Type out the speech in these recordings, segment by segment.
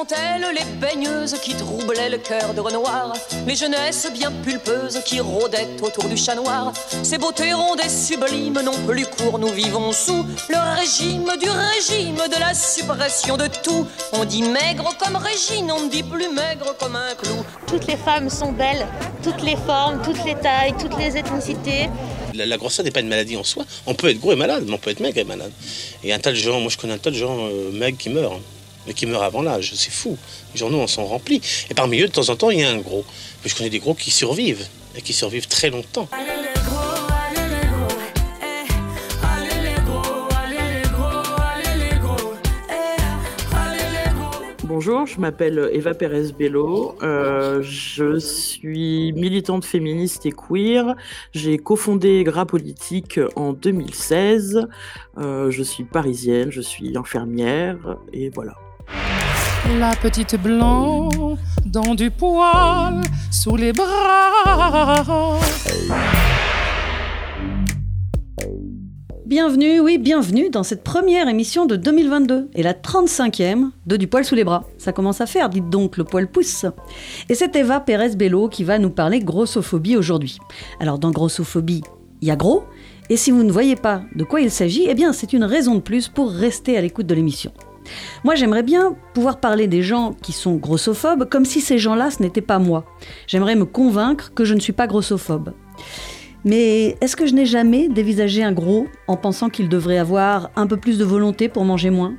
sont elles les baigneuses qui troublaient le cœur de Renoir Les jeunesses bien pulpeuses qui rôdaient autour du chat noir Ces beautés rondes et sublimes non plus court, nous vivons sous Le régime du régime de la suppression de tout On dit maigre comme Régine, on ne dit plus maigre comme un clou Toutes les femmes sont belles, toutes les formes, toutes les tailles, toutes les ethnicités la, grossesse n'est pas une maladie en soi. On peut être gros et malade, mais on peut être maigre et malade. Et un tas de gens, moi je connais un tas de gens euh, maigres qui meurent, hein. Qui meurent avant l'âge. C'est fou. Les journaux en sont remplis. Et parmi eux, de temps en temps, il y a un gros. Mais je connais des gros qui survivent, et qui survivent très longtemps. Bonjour, je m'appelle Eva Pérez Bello. Euh, je suis militante féministe et queer. J'ai cofondé Gras Politique en 2016. Euh, je suis parisienne, je suis infirmière et voilà. La petite blanc dans du poil sous les bras. Bienvenue, oui, bienvenue dans cette première émission de 2022 et la 35e de Du poil sous les bras. Ça commence à faire, dites donc, le poil pousse. Et c'est Eva Pérez Bello qui va nous parler grossophobie aujourd'hui. Alors dans grossophobie, il y a gros, et si vous ne voyez pas de quoi il s'agit, eh bien c'est une raison de plus pour rester à l'écoute de l'émission. Moi, j'aimerais bien pouvoir parler des gens qui sont grossophobes comme si ces gens-là, ce n'était pas moi. J'aimerais me convaincre que je ne suis pas grossophobe. Mais est-ce que je n'ai jamais dévisagé un gros en pensant qu'il devrait avoir un peu plus de volonté pour manger moins?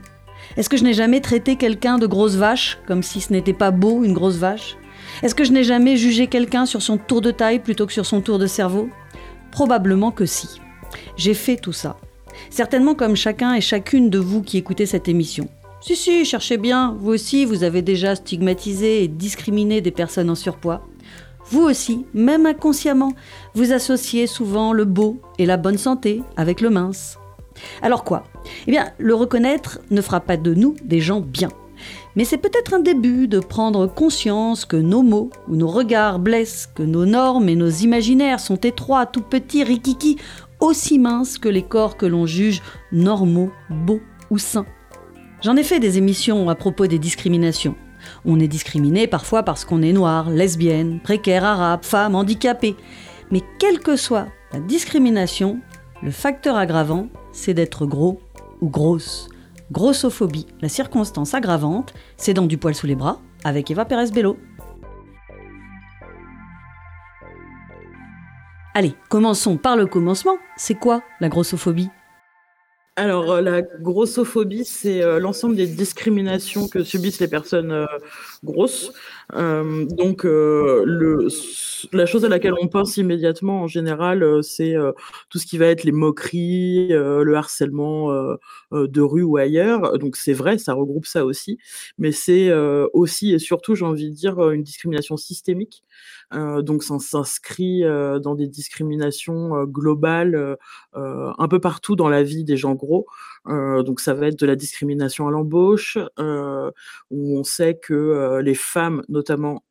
Est-ce que je n'ai jamais traité quelqu'un de grosse vache comme si ce n'était pas beau une grosse vache? Est-ce que je n'ai jamais jugé quelqu'un sur son tour de taille plutôt que sur son tour de cerveau? Probablement que si. J'ai fait tout ça. Certainement comme chacun et chacune de vous qui écoutez cette émission. Si, si, cherchez bien, vous aussi, vous avez déjà stigmatisé et discriminé des personnes en surpoids. Vous aussi, même inconsciemment, vous associez souvent le beau et la bonne santé avec le mince. Alors quoi? Eh bien, le reconnaître ne fera pas de nous des gens bien. Mais c'est peut-être un début de prendre conscience que nos mots ou nos regards blessent, que nos normes et nos imaginaires sont étroits, tout petits, rikiki, aussi minces que les corps que l'on juge normaux, beaux ou sains. J'en ai fait des émissions à propos des discriminations. On est discriminé parfois parce qu'on est noir, lesbienne, précaire, arabe, femme, handicapé. Mais quelle que soit la discrimination, le facteur aggravant, c'est d'être gros ou grosse. Grossophobie, la circonstance aggravante, c'est dans du poil sous les bras avec Eva Pérez Bello. Allez, commençons par le commencement. C'est quoi la grossophobie? Alors, euh, la grossophobie, c'est euh, l'ensemble des discriminations que subissent les personnes euh, grosses. donc, la chose à laquelle on pense immédiatement, en général, c'est tout ce qui va être les moqueries, le harcèlement de rue ou ailleurs. Donc, c'est vrai, ça regroupe ça aussi. Mais c'est aussi et surtout, j'ai envie de dire, une discrimination systémique. Donc, ça s'inscrit dans des discriminations globales un peu partout dans la vie des gens gros. Euh, donc ça va être de la discrimination à l'embauche, euh, où on sait que euh, les femmes, notamment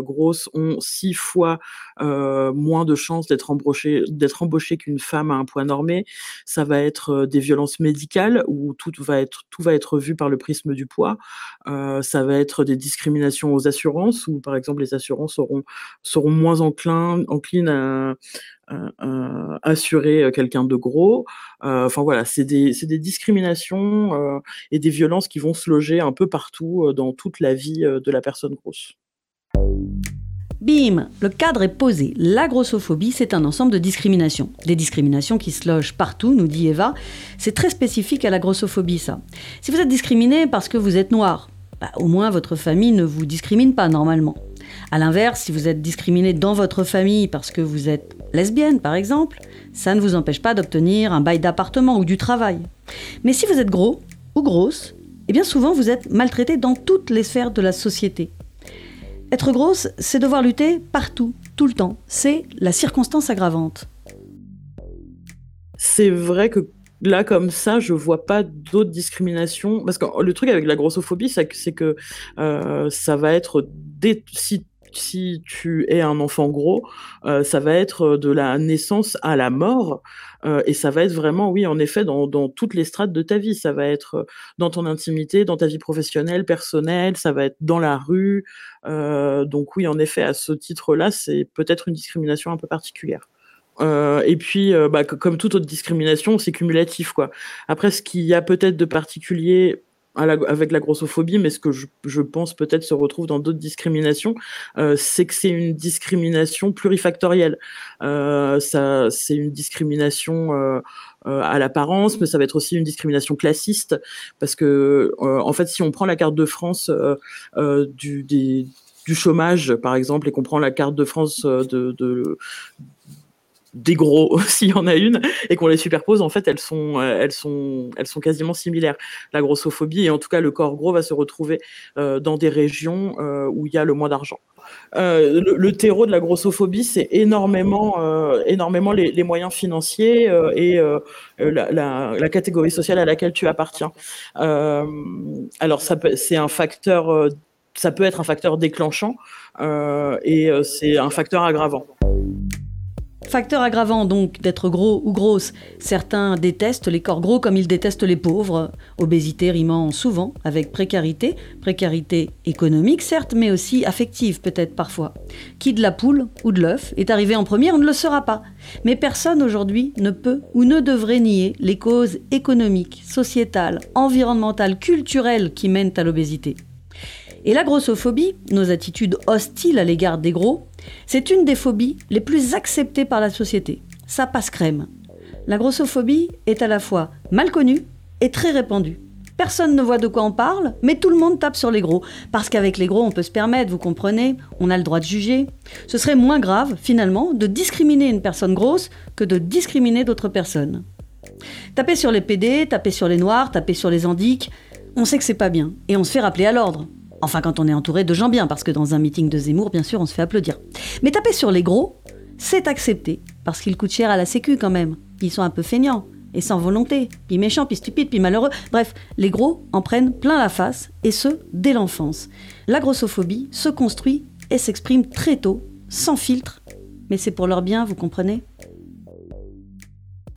grosses, ont six fois moins de chances d'être embauchées, qu'une femme à un point normé. Ça va être des violences médicales, où tout va être tout va être vu par le prisme du poids. ça va être des discriminations aux assurances, où par exemple les assurances seront seront moins enclins, enclines à, assurer quelqu'un de gros. Enfin voilà, c'est des, des, discriminations et des violences qui vont se loger un peu partout dans toute la vie de la personne grosse. Bim Le cadre est posé. La grossophobie, c'est un ensemble de discriminations. Des discriminations qui se logent partout, nous dit Eva. C'est très spécifique à la grossophobie, ça. Si vous êtes discriminé parce que vous êtes noir, bah, au moins votre famille ne vous discrimine pas normalement. A l'inverse, si vous êtes discriminé dans votre famille parce que vous êtes lesbienne, par exemple, ça ne vous empêche pas d'obtenir un bail d'appartement ou du travail. Mais si vous êtes gros ou grosse, eh bien souvent vous êtes maltraité dans toutes les sphères de la société. Être grosse, c'est devoir lutter partout, tout le temps. C'est la circonstance aggravante. C'est vrai que là, comme ça, je vois pas d'autres discriminations. Parce que le truc avec la grossophobie, c'est que, euh, ça va être. si si tu es un enfant gros, ça va être de la naissance à la mort. et ça va être vraiment, oui, en effet, dans, toutes les strates de ta vie. Ça va être dans ton intimité, dans ta vie professionnelle, personnelle, ça va être dans la rue. donc oui, en effet, à ce titre-là, c'est peut-être une discrimination un peu particulière. Euh, et puis, euh, bah, comme toute autre discrimination, c'est cumulatif, quoi. Après, ce qu'il y a peut-être de particulier avec la grossophobie, mais ce que je, pense peut-être se retrouve dans d'autres discriminations, euh, c'est que c'est une discrimination plurifactorielle. ça, c'est une discrimination à l'apparence, mais ça va être aussi une discrimination classiste, parce que en fait, si on prend la carte de France du, chômage, par exemple, et qu'on prend la carte de France de, des gros s'il y en a une et qu'on les superpose en fait elles sont euh, elles sont elles sont quasiment similaires. La grossophobie et en tout cas le corps gros va se retrouver euh, dans des régions euh, où il y a le moins d'argent. Le, terreau de la grossophobie c'est énormément énormément les, moyens financiers et la, catégorie sociale à laquelle tu appartiens. Alors c'est un facteur ça peut être un facteur déclenchant et c'est un facteur aggravant Facteur aggravant donc d'être gros ou grosse. Certains détestent les corps gros comme ils détestent les pauvres. Obésité rimant souvent avec précarité. Précarité économique certes, mais aussi affective peut-être parfois. Qui de la poule ou de l'œuf est arrivé en premier, ne le saura pas. Mais personne aujourd'hui ne peut ou ne devrait nier les causes économiques, sociétales, environnementales, culturelles qui mènent à l'obésité. Et la grossophobie, nos attitudes hostiles à l'égard des gros, c'est une des phobies les plus acceptées par la société. Ça passe crème. La grossophobie est à la fois mal connue et très répandue. Personne ne voit de quoi on parle, mais tout le monde tape sur les gros. Parce qu'avec les gros, on peut se permettre, vous comprenez, on a le droit de juger. Ce serait moins grave, finalement, de discriminer une personne grosse que de discriminer d'autres personnes. Taper sur les PD, taper sur les noirs, taper sur les andiques, on sait que c'est pas bien, et on se fait rappeler à l'ordre. Enfin, quand on est entouré de gens bien, parce que dans un meeting de Zemmour, bien sûr, on se fait applaudir. Mais taper sur les gros, c'est accepté, parce qu'ils coûtent cher à la sécu quand même. Ils sont un peu feignants, et sans volonté, puis méchants, puis stupides, puis malheureux. Bref, les gros en prennent plein la face, et ce, dès l'enfance. La grossophobie se construit et s'exprime très tôt, sans filtre, mais c'est pour leur bien, vous comprenez?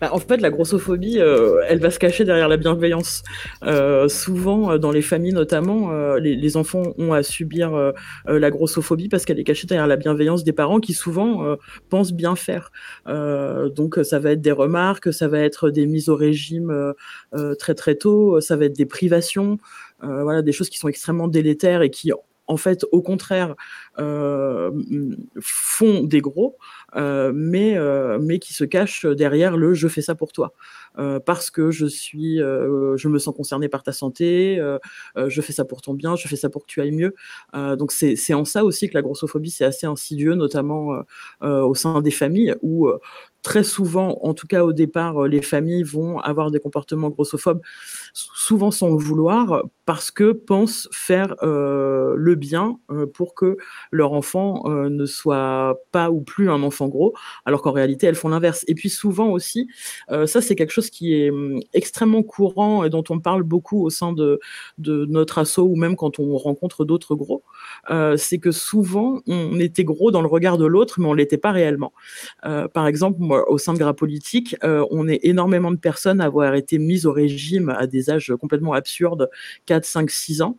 Bah, en fait, la grossophobie, euh, elle va se cacher derrière la bienveillance. Euh, souvent, euh, dans les familles notamment, les, enfants ont à subir la grossophobie parce qu'elle est cachée derrière la bienveillance des parents qui souvent pensent bien faire. donc, ça va être des remarques, ça va être des mises au régime très très tôt, ça va être des privations, voilà, des choses qui sont extrêmement délétères et qui en fait, au contraire, font des gros. Euh, mais, euh, mais qui se cache derrière le je fais ça pour toi. Euh, parce que je suis, je me sens concerné par ta santé, je fais ça pour ton bien, je fais ça pour que tu ailles mieux. donc c'est en ça aussi que la grossophobie c'est assez insidieux, notamment au sein des familles où très souvent, en tout cas au départ, les familles vont avoir des comportements grossophobes, souvent sans le vouloir, parce que pensent faire le bien pour que leur enfant ne soit pas ou plus un enfant gros, alors qu'en réalité, elles font l'inverse. Et puis souvent aussi, euh, ça c'est quelque chose qui est hum, extrêmement courant et dont on parle beaucoup au sein de, de notre asso ou même quand on rencontre d'autres gros, euh, c'est que souvent on était gros dans le regard de l'autre, mais on l'était pas réellement. Euh, par exemple, moi, au sein de Gras Politique, on est énormément de personnes à avoir été mises au régime à des âges complètement absurdes, 4, 5, 6 ans.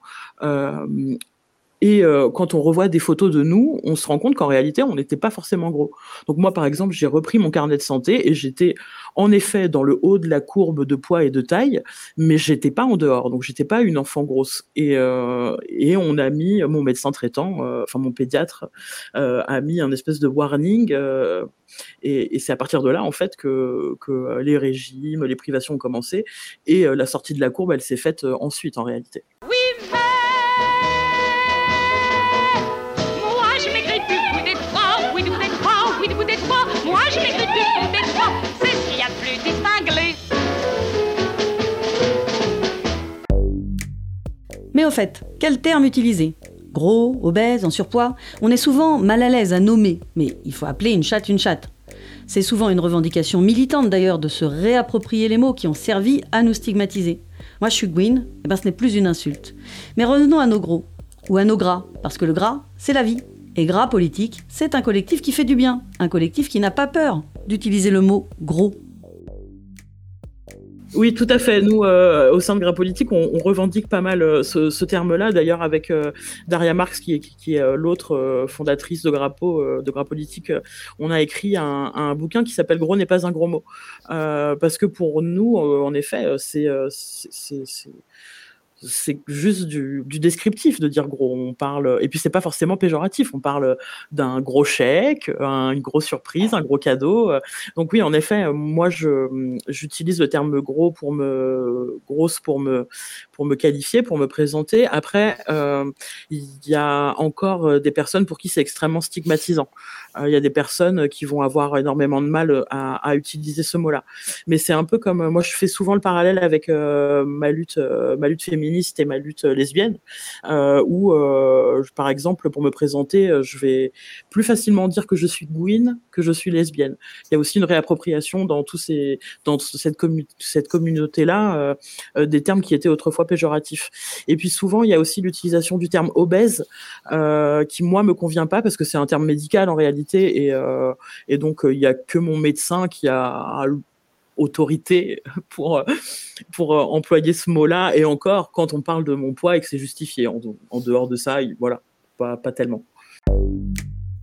Et euh, quand on revoit des photos de nous, on se rend compte qu'en réalité, on n'était pas forcément gros. Donc moi, par exemple, j'ai repris mon carnet de santé et j'étais en effet dans le haut de la courbe de poids et de taille, mais j'étais pas en dehors. Donc j'étais pas une enfant grosse. Et, euh, on a mis mon médecin traitant, euh, enfin mon pédiatre, a mis un espèce de warning. et, c'est à partir de là, en fait, que, que les régimes, les privations ont commencé. Et la sortie de la courbe, elle s'est faite ensuite, en réalité. Mais au fait, quel terme utiliser? Gros, obèse, en surpoids? On est souvent mal à l'aise à nommer, mais il faut appeler une chatte une chatte. C'est souvent une revendication militante d'ailleurs de se réapproprier les mots qui ont servi à nous stigmatiser. Moi je suis Gwyn, et eh ben ce n'est plus une insulte. Mais revenons à nos gros, ou à nos gras, parce que le gras, c'est la vie. Et Gras Politique, c'est un collectif qui fait du bien, un collectif qui n'a pas peur d'utiliser le mot gros. Oui, tout à fait. Nous, euh, au sein de Gras Politique, on, revendique pas mal euh, ce, terme-là. D'ailleurs, avec euh, Daria Marx, qui est, l'autre fondatrice de Grapo, on a écrit un, un bouquin qui s'appelle Gros n'est pas un gros mot. parce que pour nous, en effet, c'est c'est juste du, descriptif de dire gros. On parle, et puis c'est pas forcément péjoratif. On parle d'un gros chèque, une grosse surprise, un gros cadeau. Donc oui, en effet, moi je j'utilise le terme gros pour me grosse pour me pour me qualifier, pour me présenter. Après, euh, il y a encore des personnes pour qui c'est extrêmement stigmatisant. Euh, il y a des personnes qui vont avoir énormément de mal à, utiliser ce mot-là. Mais c'est un peu comme moi, je fais souvent le parallèle avec euh, ma lutte, ma lutte féministe et ma lutte lesbienne, euh, où, par exemple, pour me présenter, je vais plus facilement dire que je suis gouine que je suis lesbienne. Il y a aussi une réappropriation dans tous ces, dans cette, cette communauté-là, des termes qui étaient autrefois péjoratifs. Et puis souvent, il y a aussi l'utilisation du terme obèse, qui moi me convient pas parce que c'est un terme médical en réalité et, euh, et donc euh, il n'y a que mon médecin qui a autorité pour, pour employer ce mot-là. Et encore, quand on parle de mon poids et que c'est justifié, en, dehors de ça, voilà, pas, pas tellement.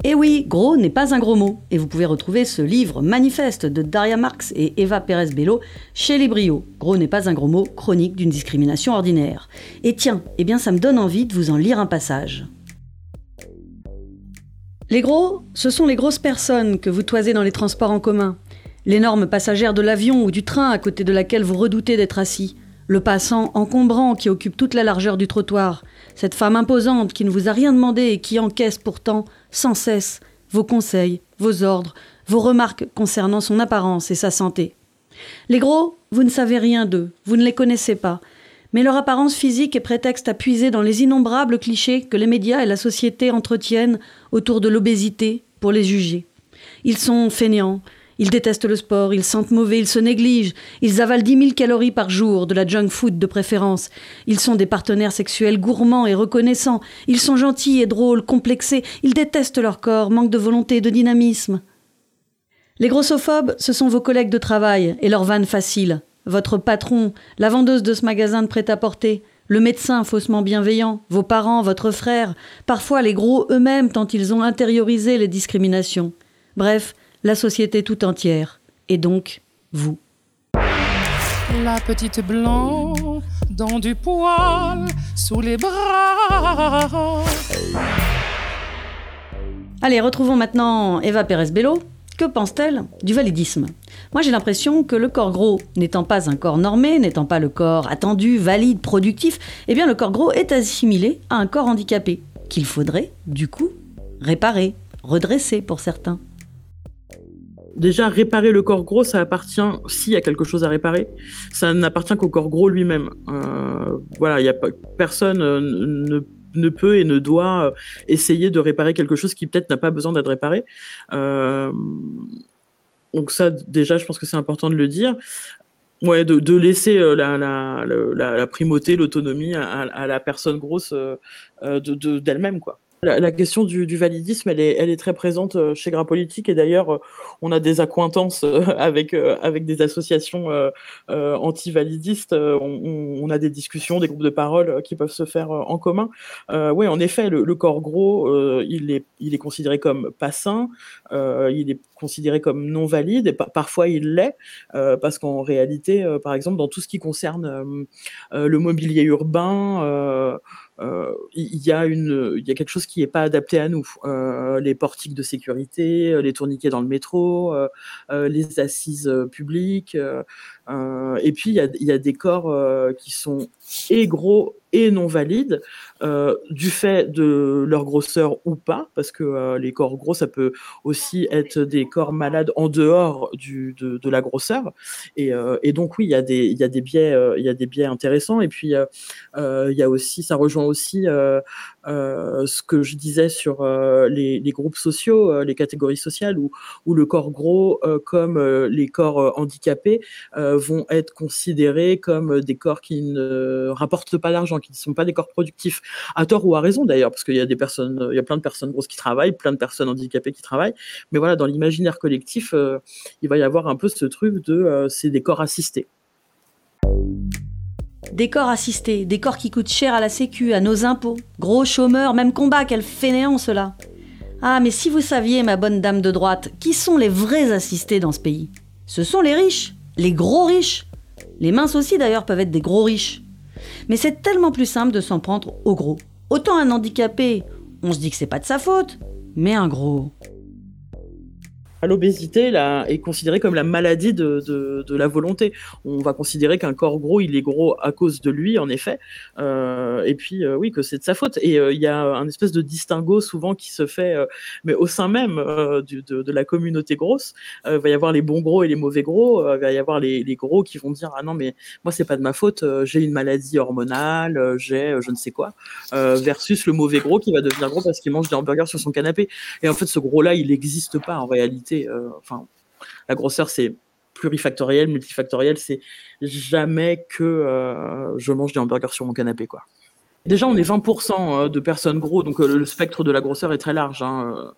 Et oui, gros n'est pas un gros mot. Et vous pouvez retrouver ce livre manifeste de Daria Marx et Eva Pérez Bello chez les Brio. Gros n'est pas un gros mot, chronique d'une discrimination ordinaire. Et tiens, eh bien ça me donne envie de vous en lire un passage. Les gros, ce sont les grosses personnes que vous toisez dans les transports en commun. L'énorme passagère de l'avion ou du train à côté de laquelle vous redoutez d'être assis. Le passant encombrant qui occupe toute la largeur du trottoir. Cette femme imposante qui ne vous a rien demandé et qui encaisse pourtant, sans cesse, vos conseils, vos ordres, vos remarques concernant son apparence et sa santé. Les gros, vous ne savez rien d'eux, vous ne les connaissez pas, mais leur apparence physique est prétexte à puiser dans les innombrables clichés que les médias et la société entretiennent autour de l'obésité pour les juger. Ils sont fainéants, ils détestent le sport, ils sentent mauvais, ils se négligent, ils avalent dix mille calories par jour, de la junk food de préférence. Ils sont des partenaires sexuels gourmands et reconnaissants, ils sont gentils et drôles, complexés, ils détestent leur corps, manquent de volonté, de dynamisme. Les grossophobes, ce sont vos collègues de travail et leurs vannes faciles votre patron, la vendeuse de ce magasin de prêt-à-porter, le médecin faussement bienveillant, vos parents, votre frère, parfois les gros eux-mêmes tant ils ont intériorisé les discriminations. Bref, la société tout entière. Et donc, vous. La petite blanc dans du poil sous les bras. Allez, retrouvons maintenant Eva Pérez-Bello, que pense-t-elle du validisme? Moi j'ai l'impression que le corps gros n'étant pas un corps normé, n'étant pas le corps attendu, valide, productif, eh bien le corps gros est assimilé à un corps handicapé, qu'il faudrait, du coup, réparer, redresser pour certains. Déjà, réparer le corps gros, ça appartient, s'il y a quelque chose à réparer, ça n'appartient qu'au corps gros lui-même. Euh, voilà, il y a personne euh, ne ne peut et ne doit euh, essayer de réparer quelque chose qui peut-être n'a pas besoin d'être réparé. Donc ça, déjà, je pense que c'est important de le dire. Ouais, de, laisser la, la, primauté, l'autonomie à, la personne grosse d'elle-même, quoi. La, question du, validisme, elle est, elle est très présente euh, chez Gras Politique et d'ailleurs, euh, on a des accointances euh, avec, avec des associations anti-validistes. On, a des discussions, des groupes de parole qui peuvent se faire en commun. oui, en effet, le, corps gros, il, est, il considéré comme pas sain, il est considéré comme non valide et parfois il l'est parce qu'en réalité, par exemple, dans tout ce qui concerne le mobilier urbain, euh, il y, a une, y a quelque chose qui n'est pas adapté à nous. Euh, les portiques de sécurité, euh, les tourniquets dans le métro, les assises publiques. Et puis, il y a, des corps qui sont et gros et non valides, euh, du fait de leur grosseur ou pas, parce que euh, les corps gros, ça peut aussi être des corps malades en dehors de, la grosseur. Et, euh, donc oui, il y a des, biais, y a des biais intéressants. Et puis il y a aussi, ça rejoint aussi euh, ce que je disais sur euh, les, groupes sociaux, euh, les catégories sociales, où, où le corps gros comme les corps handicapés vont être considérés comme des corps qui ne rapportent pas d'argent, qui ne sont pas des corps productifs, à tort ou à raison d'ailleurs, parce qu'il y a des personnes, il y a plein de personnes grosses qui travaillent, plein de personnes handicapées qui travaillent, mais voilà, dans l'imaginaire collectif, il va y avoir un peu ce truc de c'est des corps assistés. Assistés, des corps qui coûtent cher à la sécu, à nos impôts. Gros chômeurs, même combat, quel fainéant cela. Ah, mais si vous saviez, ma bonne dame de droite, qui sont les vrais assistés dans ce pays? Ce sont les riches, les gros riches. Les minces aussi d'ailleurs peuvent être des gros riches. Mais c'est tellement plus simple de s'en prendre aux gros. Autant un handicapé, on se dit que c'est pas de sa faute, mais un gros l'obésité est considérée comme la maladie de, de, de la volonté. On va considérer qu'un corps gros, il est gros à cause de lui, en effet, euh, et puis euh, oui, que c'est de sa faute. Et euh, il y a un espèce de distinguo souvent qui se fait, euh, mais au sein même euh, du, de, de, la communauté grosse, il va y avoir les bons gros et les mauvais gros, il va y avoir les, les, gros qui vont dire ah non mais moi c'est pas de ma faute, j'ai une maladie hormonale, j'ai je ne sais quoi, versus le mauvais gros qui va devenir gros parce qu'il mange des hamburgers sur son canapé. Et en fait ce gros là il n'existe pas en réalité euh, enfin, la grosseur, c'est plurifactoriel, multifactoriel, c'est jamais que euh, je mange des hamburgers sur mon canapé, quoi. Déjà, on est 20% euh, de personnes gros, donc le spectre de la grosseur est très large. Hein.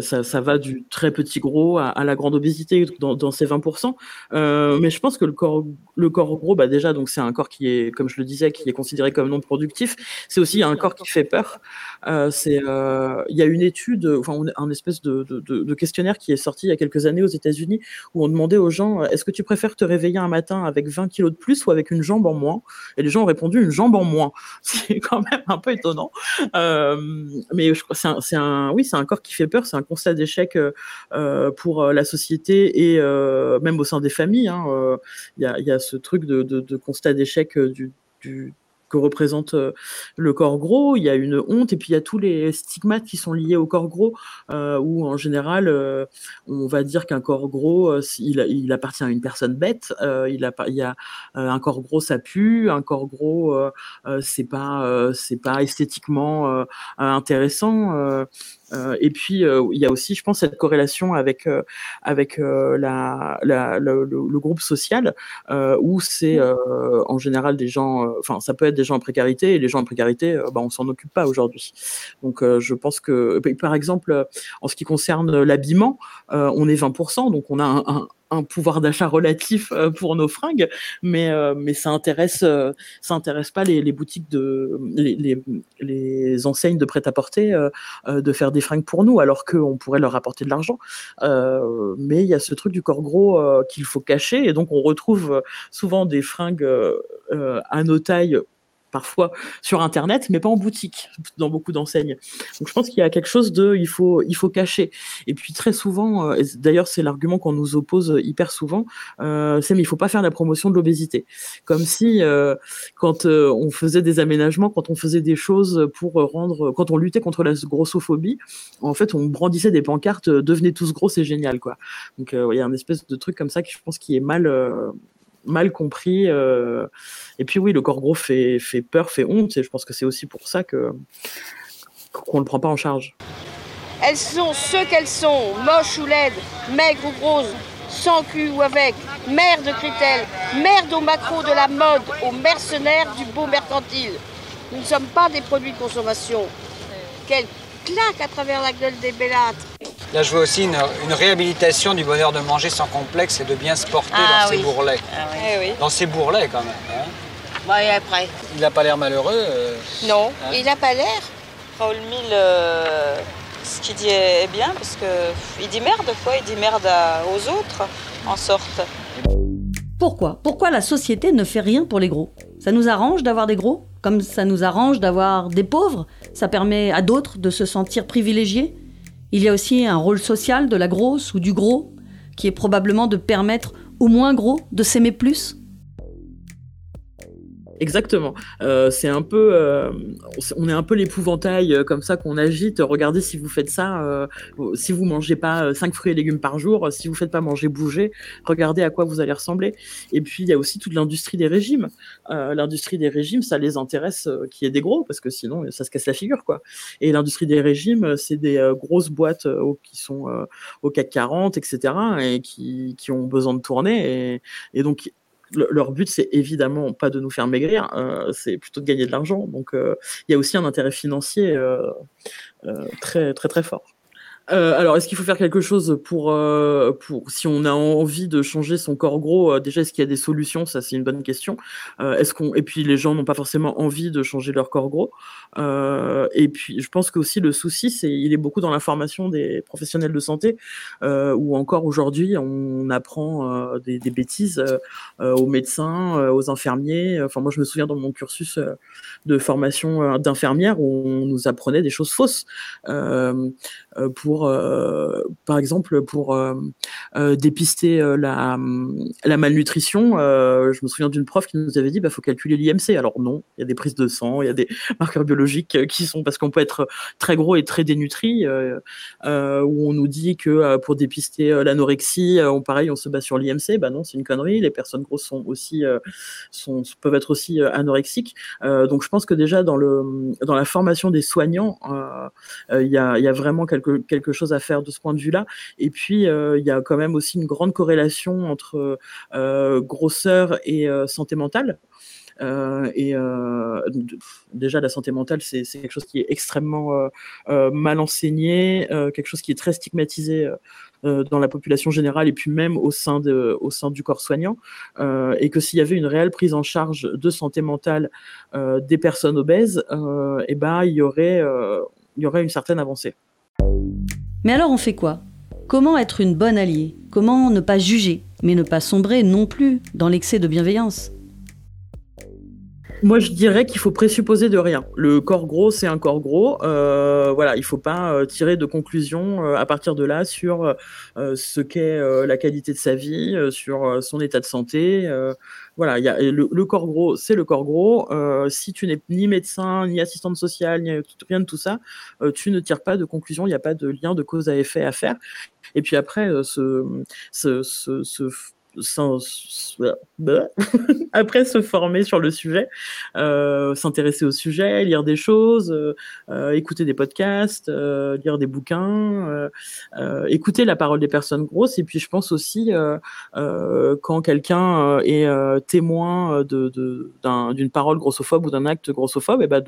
Ça, va du très petit gros à, la grande obésité dans, ces 20%. Euh, mais je pense que le corps, le corps gros, bah déjà, donc c'est un corps qui est, comme je le disais, qui est considéré comme non productif. C'est aussi un corps qui fait peur. Euh, c'est, il y a une étude, enfin, un espèce de, questionnaire qui est sorti il y a quelques années aux États-Unis où on demandait aux gens est-ce que tu préfères te réveiller un matin avec 20 kilos de plus ou avec une jambe en moins? Et les gens ont répondu une jambe en moins. quand même un peu étonnant. Euh, mais c'est un, c'est oui, c'est un corps qui fait peur. C'est un constat d'échec euh, pour euh, la société et euh, même au sein des familles. Hein, il y, a, ce truc de, constat d'échec du représente euh, le corps gros, il y a une honte et puis il y a tous les stigmates qui sont liés au corps gros, euh, où en général euh, on va dire qu'un corps gros, il, appartient à une personne bête, il, a, il y a un corps gros ça pue, un corps gros c'est pas c'est pas esthétiquement intéressant. Euh, et puis euh, il y a aussi, je pense, cette corrélation avec euh, avec la, la le, le, groupe social où c'est en général des gens, enfin ça peut être des gens en précarité et les gens en précarité, bah, on s'en occupe pas aujourd'hui. Donc je pense que, par exemple, en ce qui concerne l'habillement, on est 20%, donc on a un, un, un pouvoir d'achat relatif euh, pour nos fringues, mais euh, mais ça intéresse euh, ça intéresse pas les, boutiques de les, les, les enseignes de prêt-à-porter de faire des fringues pour nous, alors qu'on pourrait leur apporter de l'argent. mais il y a ce truc du corps gros qu'il faut cacher, et donc on retrouve souvent des fringues à nos tailles parfois sur internet mais pas en boutique dans beaucoup d'enseignes. Donc je pense qu'il y a quelque chose de il faut il faut cacher. Et puis très souvent euh, d'ailleurs c'est l'argument qu'on nous oppose hyper souvent euh, c'est mais il faut pas faire la promotion de l'obésité. Comme si euh, quand euh, on faisait des aménagements quand on faisait des choses pour rendre quand on luttait contre la grossophobie en fait on brandissait des pancartes devenez tous gros c'est génial quoi. Donc il y a un espèce de truc comme ça qui je pense qui est mal mal compris. Euh, et puis oui, le corps gros fait, peur, fait honte, et je pense que c'est aussi pour ça que qu'on ne le prend pas en charge. Elles sont ce qu'elles sont, moches ou laides, maigres ou grosses, sans cul ou avec, mère de critères, merde au macro de la mode, aux mercenaires du beau mercantile. Nous ne sommes pas des produits de consommation. Quelle claque à travers la gueule des bellâtres. Là, je vois aussi une, une, réhabilitation du bonheur de manger sans complexe et de bien se porter ah, dans oui. ses bourrelets. Ah, oui. Eh. Dans ses bourrelets, quand même. Hein. Bah, et après. Il n'a pas l'air malheureux. Euh... Non, hein il n'a pas l'air. Raoul Mille, euh, ce qu'il dit est bien, parce qu'il dit merde, quoi. Il dit merde à, aux autres, en sorte. Pourquoi? Pourquoi la société ne fait rien pour les gros? Ça nous arrange d'avoir des gros? Comme ça nous arrange d'avoir des pauvres? Ça permet à d'autres de se sentir privilégiés? Il y a aussi un rôle social de la grosse ou du gros, qui est probablement de permettre au moins gros de s'aimer plus. Exactement. Euh, c'est un peu, euh, on est un peu l'épouvantail euh, comme ça qu'on agite. Regardez si vous faites ça, si vous mangez pas cinq fruits et légumes par jour, si vous faites pas manger bouger, regardez à quoi vous allez ressembler. Et puis il y a aussi toute l'industrie des régimes. l'industrie des régimes, ça les intéresse qui est des gros parce que sinon ça se casse la figure quoi. Et l'industrie des régimes, c'est des grosses boîtes qui sont au CAC 40, etc. et qui, ont besoin de tourner et donc leur but, c'est évidemment pas de nous faire maigrir, euh, c'est plutôt de gagner de l'argent. Donc, euh, il y a aussi un intérêt financier euh, très, très, très fort. Euh, alors, est-ce qu'il faut faire quelque chose pour, euh, pour si on a envie de changer son corps gros euh, Déjà, est-ce qu'il y a des solutions? Ça, c'est une bonne question. est-ce qu'on et puis les gens n'ont pas forcément envie de changer leur corps gros. et puis, je pense que aussi le souci, c'est il est beaucoup dans la formation des professionnels de santé, où encore aujourd'hui, on apprend des, des, bêtises aux médecins, aux infirmiers. Enfin, moi, je me souviens dans mon cursus de formation d'infirmière où on nous apprenait des choses fausses pour euh, par exemple, pour euh, euh, dépister la, malnutrition. je me souviens d'une prof qui nous avait dit, bah, faut calculer l'IMC. Alors non, il y a des prises de sang, il y a des marqueurs biologiques qui sont parce qu'on peut être très gros et très dénutri, où on nous dit que pour dépister l'anorexie, on pareil, on se base sur l'IMC. Bah non, c'est une connerie. Les personnes grosses sont aussi peuvent être aussi anorexiques. donc je pense que déjà dans le dans la formation des soignants, il y a, y, a, vraiment quelque, quelque chose à faire de ce point de vue-là. Et puis, euh, il y a quand même aussi une grande corrélation entre euh, grosseur et euh, santé mentale. et déjà, la santé mentale, c'est quelque chose qui est extrêmement mal enseigné, quelque chose qui est très stigmatisé dans la population générale et puis même au sein, du corps soignant. et que s'il y avait une réelle prise en charge de santé mentale des personnes obèses, et eh ben, il y aurait une certaine avancée. Mais alors on fait quoi? Comment être une bonne alliée? Comment ne pas juger, mais ne pas sombrer non plus dans l'excès de bienveillance? Moi, je dirais qu'il faut présupposer de rien. Le corps gros, c'est un corps gros. Euh, voilà, il faut pas euh, tirer de conclusion euh, à partir de là sur ce qu'est la qualité de sa vie, sur son état de santé. voilà, le, corps gros, c'est le corps gros. si tu n'es ni médecin, ni assistante sociale, ni rien de tout ça, tu ne tires pas de conclusion. Il n'y a pas de lien de cause à effet à faire. Et puis après, ce, ce, ce après se former sur le sujet, euh, s'intéresser au sujet, lire des choses, euh, euh, écouter des podcasts, lire des bouquins, écouter la parole des personnes grosses. Et puis je pense aussi quand quelqu'un est témoin d'une parole grossophobe ou d'un acte grossophobe, ben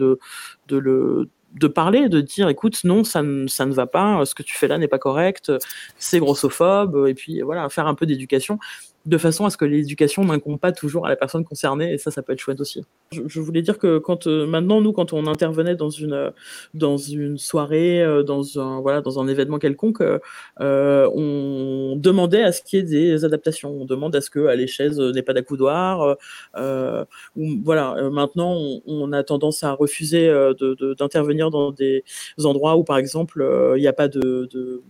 de parler, de dire écoute, non, ça, ça ne va pas, ce que tu fais là n'est pas correct, c'est grossophobe, et puis voilà, faire un peu d'éducation de façon à ce que l'éducation n'incombe pas toujours à la personne concernée, et ça, ça peut être chouette aussi. Je, voulais dire que quand euh, maintenant, nous, quand on intervenait dans une, dans une soirée, euh, dans, un, voilà, dans un événement quelconque, euh, on demandait à ce qu'il y ait des adaptations. On demande à ce que les chaises n'aient pas d'accoudoir. voilà, maintenant, on, a tendance à refuser d'intervenir dans des endroits où, par exemple, il n'y a pas de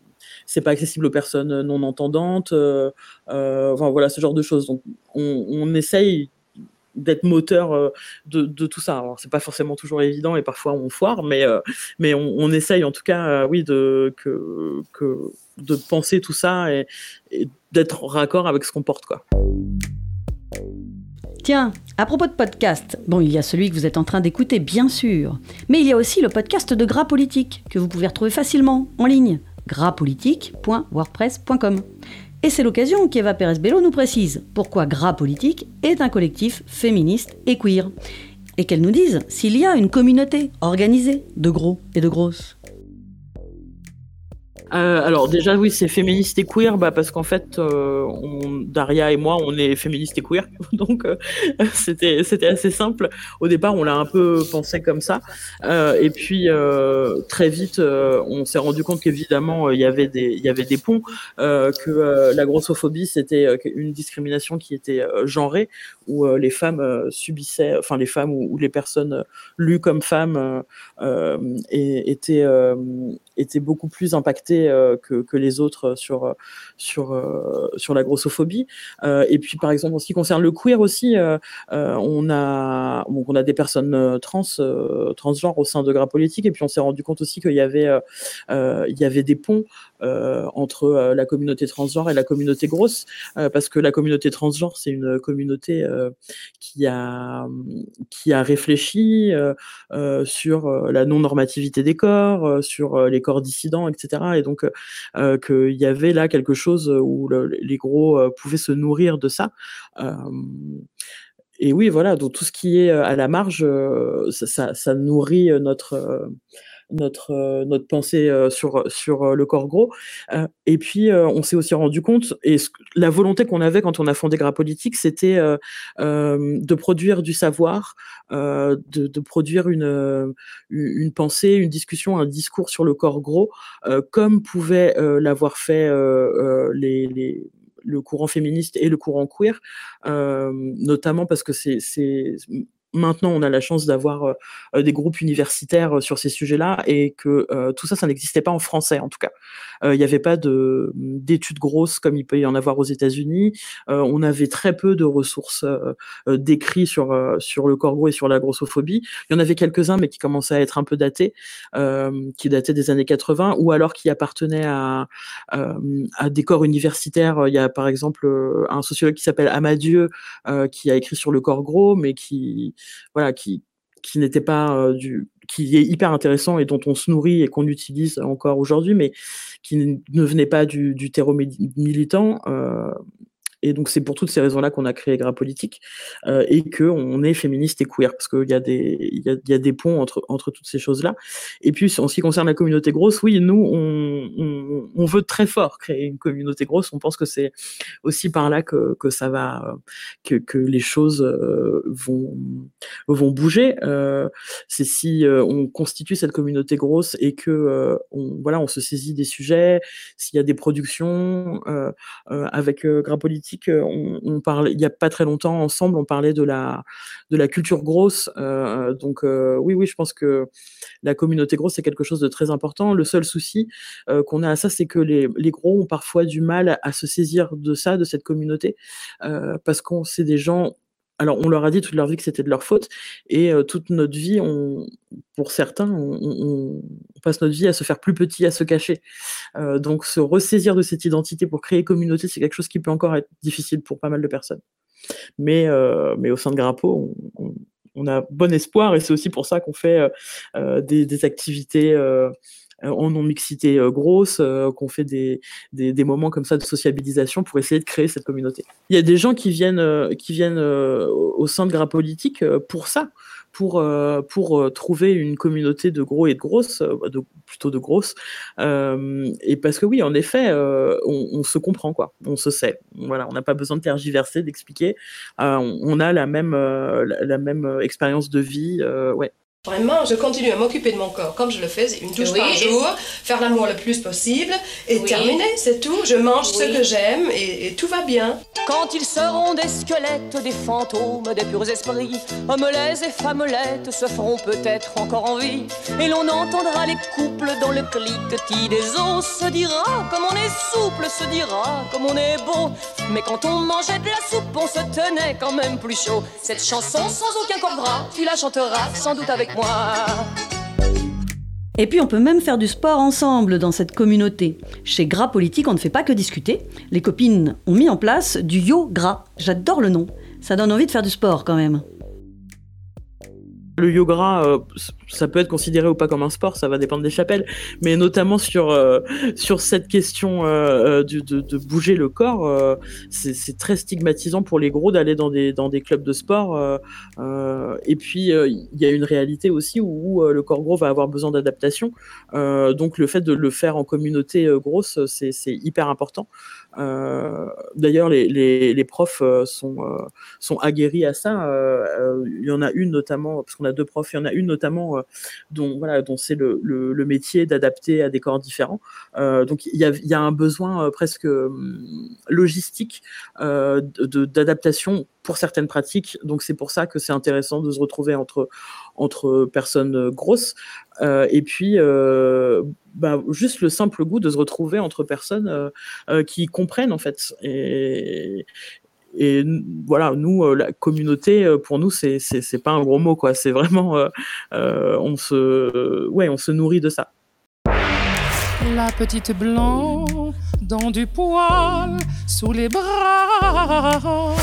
c'est pas accessible aux personnes non entendantes, euh, euh, enfin voilà ce genre de choses. Donc on, essaye d'être moteur euh, de, tout ça. Alors c'est pas forcément toujours évident et parfois on foire, mais mais on, essaye en tout cas, oui, de que, de penser tout ça et, d'être raccord avec ce qu'on porte quoi. Tiens, à propos de podcast, bon, il y a celui que vous êtes en train d'écouter, bien sûr, mais il y a aussi le podcast de Gras Politique que vous pouvez retrouver facilement en ligne graspolitique.wordpress.com. Et c'est l'occasion qu'Eva Pérez-Bello nous précise pourquoi Gras Politique est un collectif féministe et queer. Et qu'elle nous dise s'il y a une communauté organisée de gros et de grosses. Euh, alors déjà oui c'est féministe et queer bah, parce qu'en fait euh, Daria et moi on est féministe et queer. Donc euh, c'était c'était assez simple. Au départ on l'a un peu pensé comme ça. Et puis très vite on s'est rendu compte qu'évidemment il y avait des il y avait des ponts que la grossophobie c'était une discrimination qui était genrée où les femmes subissaient enfin les femmes ou, les personnes lues comme femmes étaient étaient beaucoup plus impactées communauté que, les autres sur, sur, sur la grossophobie. et puis, par exemple, en ce qui concerne le queer aussi, on, a, on a des personnes trans, transgenres au sein de Gras Politique, et puis on s'est rendu compte aussi qu'il y, avait il y avait des ponts entre la communauté transgenre et la communauté grosse, parce que la communauté transgenre, c'est une communauté qui, a, qui a réfléchi sur la non-normativité des corps, sur les corps dissidents, etc. Et donc, qu'il y avait là quelque chose où les gros pouvaient se nourrir de ça. et oui, voilà, donc tout ce qui est à la marge, ça nourrit notre notre, euh, notre pensée euh, sur, sur euh, le corps gros. et puis, on s'est aussi rendu compte, et la volonté qu'on avait quand on a fondé Gras Politique, c'était de produire du savoir, de, de, produire une, une pensée, une discussion, un discours sur le corps gros, comme pouvaient l'avoir fait les, les le courant féministe et le courant queer, notamment parce que c'est Maintenant, on a la chance d'avoir euh, des groupes universitaires euh, sur ces sujets-là et que euh, tout ça, ça n'existait pas en français en tout cas. Il n'y avait pas de, d'études grosses comme il peut y en avoir aux États-Unis. on avait très peu de ressources d'écrits sur, sur le corps et sur la grossophobie. Il y en avait quelques-uns, mais qui commençaient à être un peu datés, qui dataient des années 80 ou alors qui appartenaient à, à des corps universitaires. Il y a par exemple un sociologue qui s'appelle Amadieu qui a écrit sur le corps gros, mais qui voilà, qui, n'était pas du, qui est hyper intéressant et dont on se nourrit et qu'on utilise encore aujourd'hui, mais qui ne venait pas du, du terreau militant. Et donc c'est pour toutes ces raisons-là qu'on a créé Gras Politique euh, et qu'on est féministe et queer parce qu'il y a des y y a, des ponts entre entre toutes ces choses-là. Et puis en ce qui concerne la communauté grosse, oui, nous on, on, veut très fort créer une communauté grosse. On pense que c'est aussi par là que, que ça va que, que les choses euh, vont vont bouger. Euh, c'est si euh, on constitue cette communauté grosse et que euh, on voilà on se saisit des sujets, s'il y a des productions avec Gras Politique on, on parlait il y a pas très longtemps ensemble, on parlait de la culture grosse. Euh, donc euh, oui, oui, je pense que la communauté grosse c'est quelque chose de très important. Le seul souci euh, qu'on a à ça, c'est que les, les, gros ont parfois du mal à se saisir de ça, de cette communauté, parce qu'on c'est des gens alors, on leur a dit toute leur vie que c'était de leur faute, et toute notre vie, pour certains, on, passe notre vie à se faire plus petit, à se cacher. donc, se ressaisir de cette identité pour créer communauté, c'est quelque chose qui peut encore être difficile pour pas mal de personnes. Mais, mais au sein de Grappo, on, a bon espoir, et c'est aussi pour ça qu'on fait des, activités euh, en non-mixité euh, grosse, euh, qu'on fait des, des, moments comme ça de sociabilisation pour essayer de créer cette communauté. Il y a des gens qui viennent, qui viennent au sein de Gras Politique pour ça, pour, pour trouver une communauté de gros et de grosses, plutôt de grosses. et parce que oui, en effet, on, se comprend, quoi. On se sait. Voilà, on n'a pas besoin de tergiverser, d'expliquer. On, a la même, la même expérience de vie. ouais. Vraiment, je continue à m'occuper de mon corps comme je le faisais, une touche par jour, faire l'amour le plus possible et terminer, c'est tout. Je mange ce que j'aime et, et, tout va bien. Quand ils seront des squelettes, des fantômes, des purs esprits, hommelets et femmelettes se feront peut-être encore en vie. Et l'on entendra les couples dans le cliquetis des os, se dira comme on est souple, se dira comme on est beau. Mais quand on mangeait de la soupe, on se tenait quand même plus chaud. Cette chanson sans aucun corps gras, tu la chanteras sans doute avec moi. Et puis on peut même faire du sport ensemble dans cette communauté. Chez Gras Politique, on ne fait pas que discuter. Les copines ont mis en place du yo gras. J'adore le nom. Ça donne envie de faire du sport quand même. Le yoga, ça peut être considéré ou pas comme un sport, ça va dépendre des chapelles, mais notamment sur, euh, sur cette question euh, de, de, de, bouger le corps, c'est très stigmatisant pour les gros d'aller dans des, dans des clubs de sport. et puis, il y a une réalité aussi où, le corps gros va avoir besoin d'adaptation. donc, le fait de le faire en communauté grosse, c'est hyper important. D'ailleurs, les, les, profs sont, sont aguerris à ça. Il y en a une notamment, parce qu'on deux profs. Il y en a une notamment dont, dont voilà, dont c'est le, métier d'adapter à des corps différents. donc il y a, un besoin presque logistique d'adaptation pour certaines pratiques. Donc c'est pour ça que c'est intéressant de se retrouver entre, entre personnes grosses. Euh, et puis, euh, bah, juste le simple goût de se retrouver entre personnes euh, qui comprennent en fait. Et voilà, nous, la communauté, pour nous, c'est c'est pas un gros mot, quoi. C'est vraiment, on se, ouais, on se nourrit de ça. La petite blanc dans du poil sous les bras.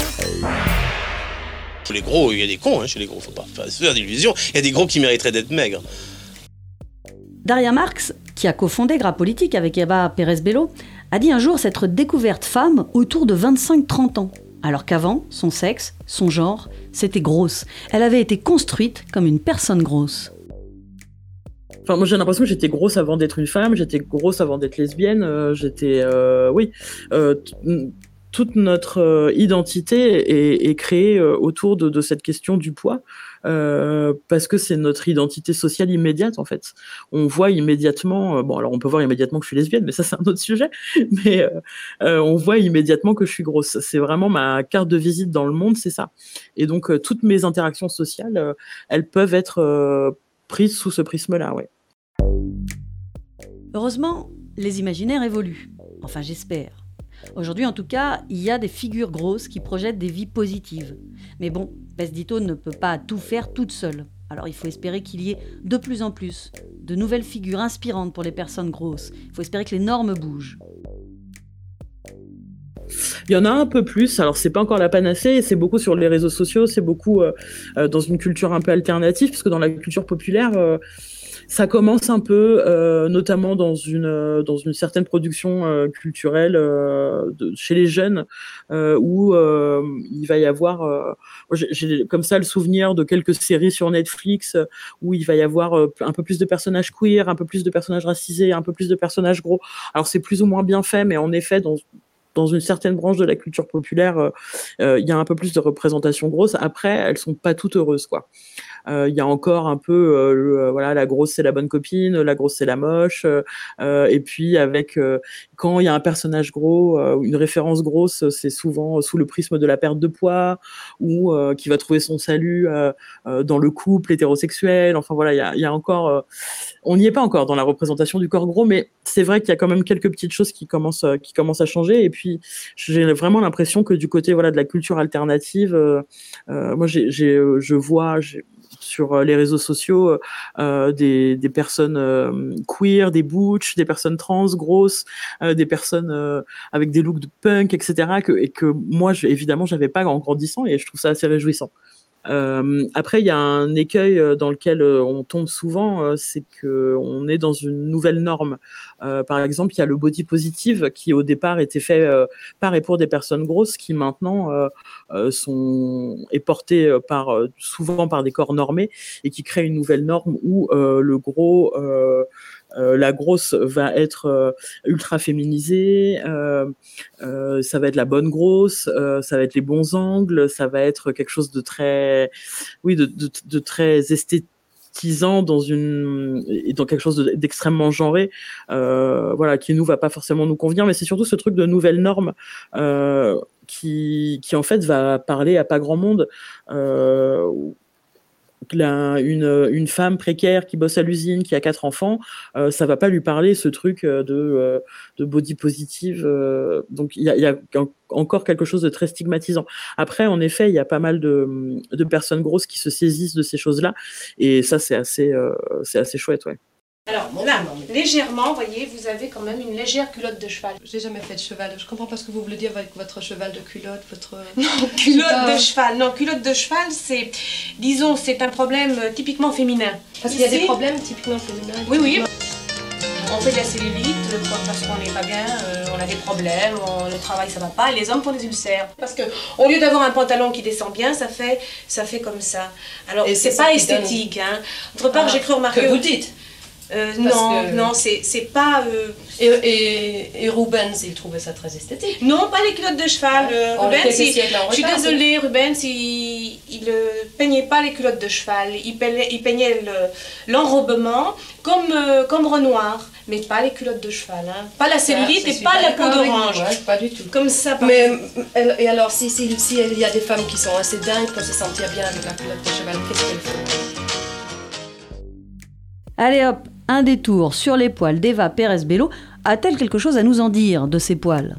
Chez les gros, il y a des cons, hein, chez les gros, faut pas se faire d'illusions. Il y a des gros qui mériteraient d'être maigres. Daria Marx, qui a cofondé Gras Politique avec Eva Pérez-Bello, a dit un jour s'être découverte femme autour de 25-30 ans, alors qu'avant, son sexe, son genre, c'était grosse. Elle avait été construite comme une personne grosse. Enfin, moi j'ai l'impression que j'étais grosse avant d'être une femme, j'étais grosse avant d'être lesbienne, euh, j'étais, euh, oui, euh, toute notre identité est, créée autour de, cette question du poids, parce que c'est notre identité sociale immédiate en fait. On voit immédiatement, bon alors on peut voir immédiatement que je suis lesbienne, mais ça c'est un autre sujet, mais on voit immédiatement que je suis grosse. C'est vraiment ma carte de visite dans le monde, c'est ça. Et donc toutes mes interactions sociales, elles peuvent être prises sous ce prisme-là, ouais. Heureusement, les imaginaires évoluent. Enfin, j'espère. Aujourd'hui, en tout cas, il y a des figures grosses qui projettent des vies positives. Mais bon, Besdito ne peut pas tout faire toute seule. Alors il faut espérer qu'il y ait de plus en plus de nouvelles figures inspirantes pour les personnes grosses. Il faut espérer que les normes bougent. Il y en a un peu plus. Alors c'est pas encore la panacée. C'est beaucoup sur les réseaux sociaux. C'est beaucoup euh, euh, dans une culture un peu alternative, parce que dans la culture populaire. Euh, ça commence un peu, euh, notamment dans une, euh, dans une certaine production euh, culturelle de, chez les jeunes, où il va y avoir, j'ai comme ça le souvenir de quelques séries sur Netflix, où il va y avoir un peu plus de personnages queer, un peu plus de personnages racisés, un peu plus de personnages gros. Alors c'est plus ou moins bien fait, mais en effet, dans, dans une certaine branche de la culture populaire, il y a un peu plus de représentation grosse. Après, elles sont pas toutes heureuses, quoi. Euh, il y a encore un peu, euh, euh, voilà, la grosse c'est la bonne copine, la grosse c'est la moche. et puis avec quand il y a un personnage gros, une référence grosse, c'est souvent sous le prisme de la perte de poids ou qui va trouver son salut dans le couple hétérosexuel. Enfin voilà, il y a, y a, encore, on n'y est pas encore dans la représentation du corps gros, mais c'est vrai qu'il y a quand même quelques petites choses qui commencent, qui commencent à changer. Et puis j'ai vraiment l'impression que du côté voilà de la culture alternative, moi j'ai, je vois, sur euh, les réseaux sociaux euh, euh, des, des, personnes queer, des butch, des personnes trans grosses, des personnes avec des looks de punk, etc. Et que moi, je, évidemment, j'avais pas en grandissant et je trouve ça assez réjouissant. Euh, après, il y a un écueil euh, dans lequel euh, on tombe souvent, c'est que on est dans une nouvelle norme. par exemple, il y a le body positive qui au départ était fait par et pour des personnes grosses, qui maintenant sont est porté par souvent par des corps normés et qui crée une nouvelle norme où le gros euh, la grosse va être euh, ultra féminisée, euh, ça va être la bonne grosse, ça va être les bons angles, ça va être quelque chose de très, oui, de, très esthétisant dans une dans quelque chose d'extrêmement genré voilà qui nous va pas forcément nous convenir mais c'est surtout ce truc de nouvelles normes qui qui en fait va parler à pas grand monde une, une, femme précaire qui bosse à l'usine, qui a quatre enfants, euh, ça va pas lui parler ce truc euh, de, euh, de body positive. donc il y a, y a, encore quelque chose de très stigmatisant. Après, en effet, il y a pas mal de, de personnes grosses qui se saisissent de ces choses-là, et ça c'est assez, c'est assez chouette, ouais. Alors là, légèrement, vous voyez, vous avez quand même une légère culotte de cheval. J'ai jamais fait de cheval. Je comprends pas ce que vous voulez dire avec votre cheval de culotte, votre. Non, culotte de cheval. Non, culotte de cheval, c'est, disons, c'est un problème euh, typiquement féminin. Parce qu'il y a des problèmes typiquement féminins. Oui, oui. On fait de la cellulite parce qu'on n'est pas bien, euh, on a des problèmes, le travail ça va pas, et les hommes font des ulcères. Parce que au lieu d'avoir un pantalon qui descend bien, ça fait, ça fait comme ça. Alors c'est pas esthétique. Hein. Autre part, ah, j'ai cru remarquer. Que vous dites euh, non, non, c'est pas. Euh, Et, et, et, Rubens, il trouvait ça très esthétique. Non, pas les culottes de cheval. Euh, Rubens, il, je suis désolée, Rubens, il ne peignait pas les culottes de cheval. Il peignait, il peignait l'enrobement comme, euh, comme Renoir, mais pas les culottes de cheval. Hein. Pas la cellulite et pas la peau d'orange. pas du tout. Comme ça. Mais et alors, si, si, si, il y a des femmes qui sont assez dingues pour se sentir bien avec la culotte de cheval, qu'est-ce qu'elles font Allez hop, un détour sur les poils d'Eva Pérez-Bello. A-t-elle quelque chose à nous en dire de ces poils?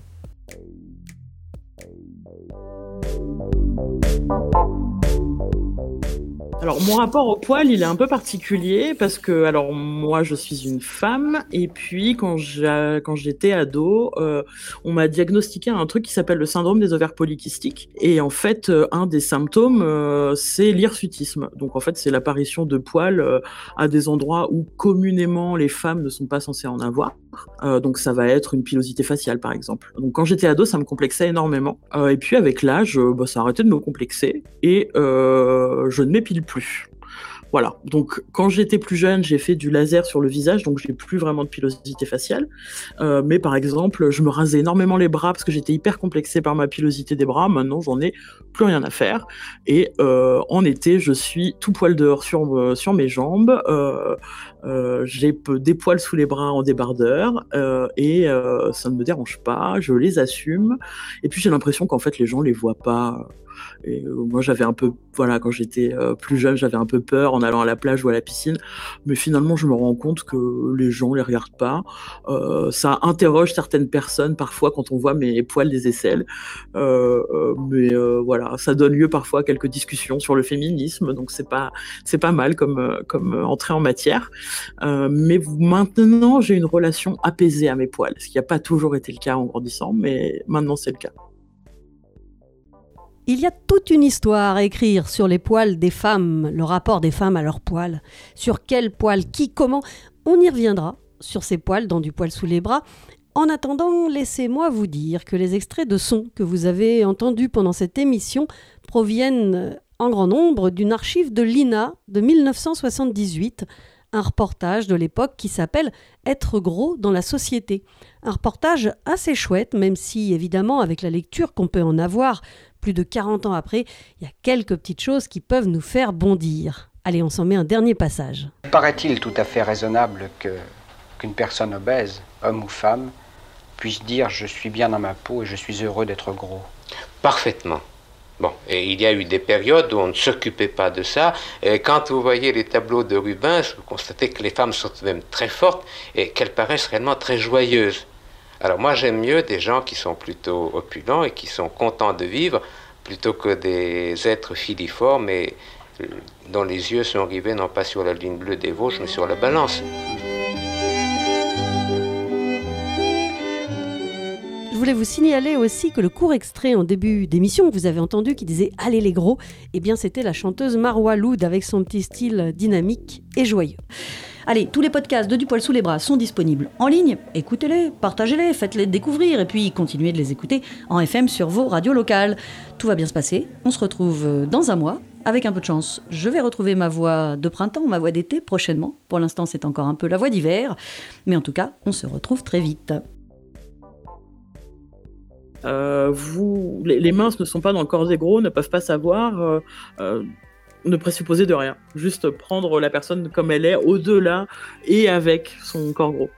Alors mon rapport au poil, il est un peu particulier parce que alors moi je suis une femme et puis quand j'étais ado, euh, on m'a diagnostiqué un truc qui s'appelle le syndrome des ovaires polykystiques et en fait euh, un des symptômes euh, c'est l'hirsutisme. Donc en fait c'est l'apparition de poils à des endroits où communément les femmes ne sont pas censées en avoir. Donc ça va être une pilosité faciale par exemple. Donc quand j'étais ado, ça me complexait énormément. Et puis avec l'âge, bah, ça a de me complexer. Et je ne m'épile plus voilà. Donc, quand j'étais plus jeune, j'ai fait du laser sur le visage, donc j'ai plus vraiment de pilosité faciale. Euh, mais par exemple, je me rasais énormément les bras parce que j'étais hyper complexée par ma pilosité des bras. Maintenant, j'en ai plus rien à faire. Et euh, en été, je suis tout poil dehors sur, euh, sur mes jambes. j'ai des poils sous les bras en débardeur et ça ne me dérange pas. Je les assume. Et puis, j'ai l'impression qu'en fait, les gens les voient pas et euh, moi, j'avais un peu, voilà, quand j'étais euh, plus jeune, j'avais un peu peur en allant à la plage ou à la piscine. Mais finalement, je me rends compte que les gens les regardent pas. Euh, ça interroge certaines personnes parfois quand on voit mes poils des aisselles. mais voilà, ça donne lieu parfois à quelques discussions sur le féminisme. Donc c'est pas, c'est pas mal comme, comme entrée en matière. mais maintenant, j'ai une relation apaisée à mes poils, ce qui n'a pas toujours été le cas en grandissant, mais maintenant c'est le cas. Il y a toute une histoire à écrire sur les poils des femmes, le rapport des femmes à leurs poils, sur quels poils, qui, comment. On y reviendra sur ces poils dans du poil sous les bras. En attendant, laissez-moi vous dire que les extraits de sons que vous avez entendus pendant cette émission proviennent en grand nombre d'une archive de l'INA de 1978, un reportage de l'époque qui s'appelle Être gros dans la société. Un reportage assez chouette, même si évidemment avec la lecture qu'on peut en avoir, plus de 40 ans après, il y a quelques petites choses qui peuvent nous faire bondir. Allez, on s'en met un dernier passage. Paraît-il tout à fait raisonnable que qu'une personne obèse, homme ou femme, puisse dire je suis bien dans ma peau et je suis heureux d'être gros Parfaitement. Bon, et il y a eu des périodes où on ne s'occupait pas de ça. Et quand vous voyez les tableaux de Rubens, vous constatez que les femmes sont même très fortes et qu'elles paraissent réellement très joyeuses. Alors moi j'aime mieux des gens qui sont plutôt opulents et qui sont contents de vivre plutôt que des êtres filiformes et euh, dont les yeux sont rivés non pas sur la ligne bleue des Vosges mais sur la balance. Je voulais vous signaler aussi que le court extrait en début d'émission que vous avez entendu qui disait Allez les gros, eh bien c'était la chanteuse Marwa Loud avec son petit style dynamique et joyeux. Allez, tous les podcasts de Du poil sous les bras sont disponibles en ligne. Écoutez-les, partagez-les, faites-les découvrir et puis continuez de les écouter en FM sur vos radios locales. Tout va bien se passer. On se retrouve euh, dans un mois. Avec un peu de chance, je vais retrouver ma voix de printemps, ma voix d'été prochainement. Pour l'instant, c'est encore un peu la voix d'hiver. Mais en tout cas, on se retrouve très vite. Euh, les, minces ne sont pas dans le corps des gros, ne peuvent pas savoir. Euh, ne présupposer de rien. Juste prendre la personne comme elle est, au-delà et avec son corps gros.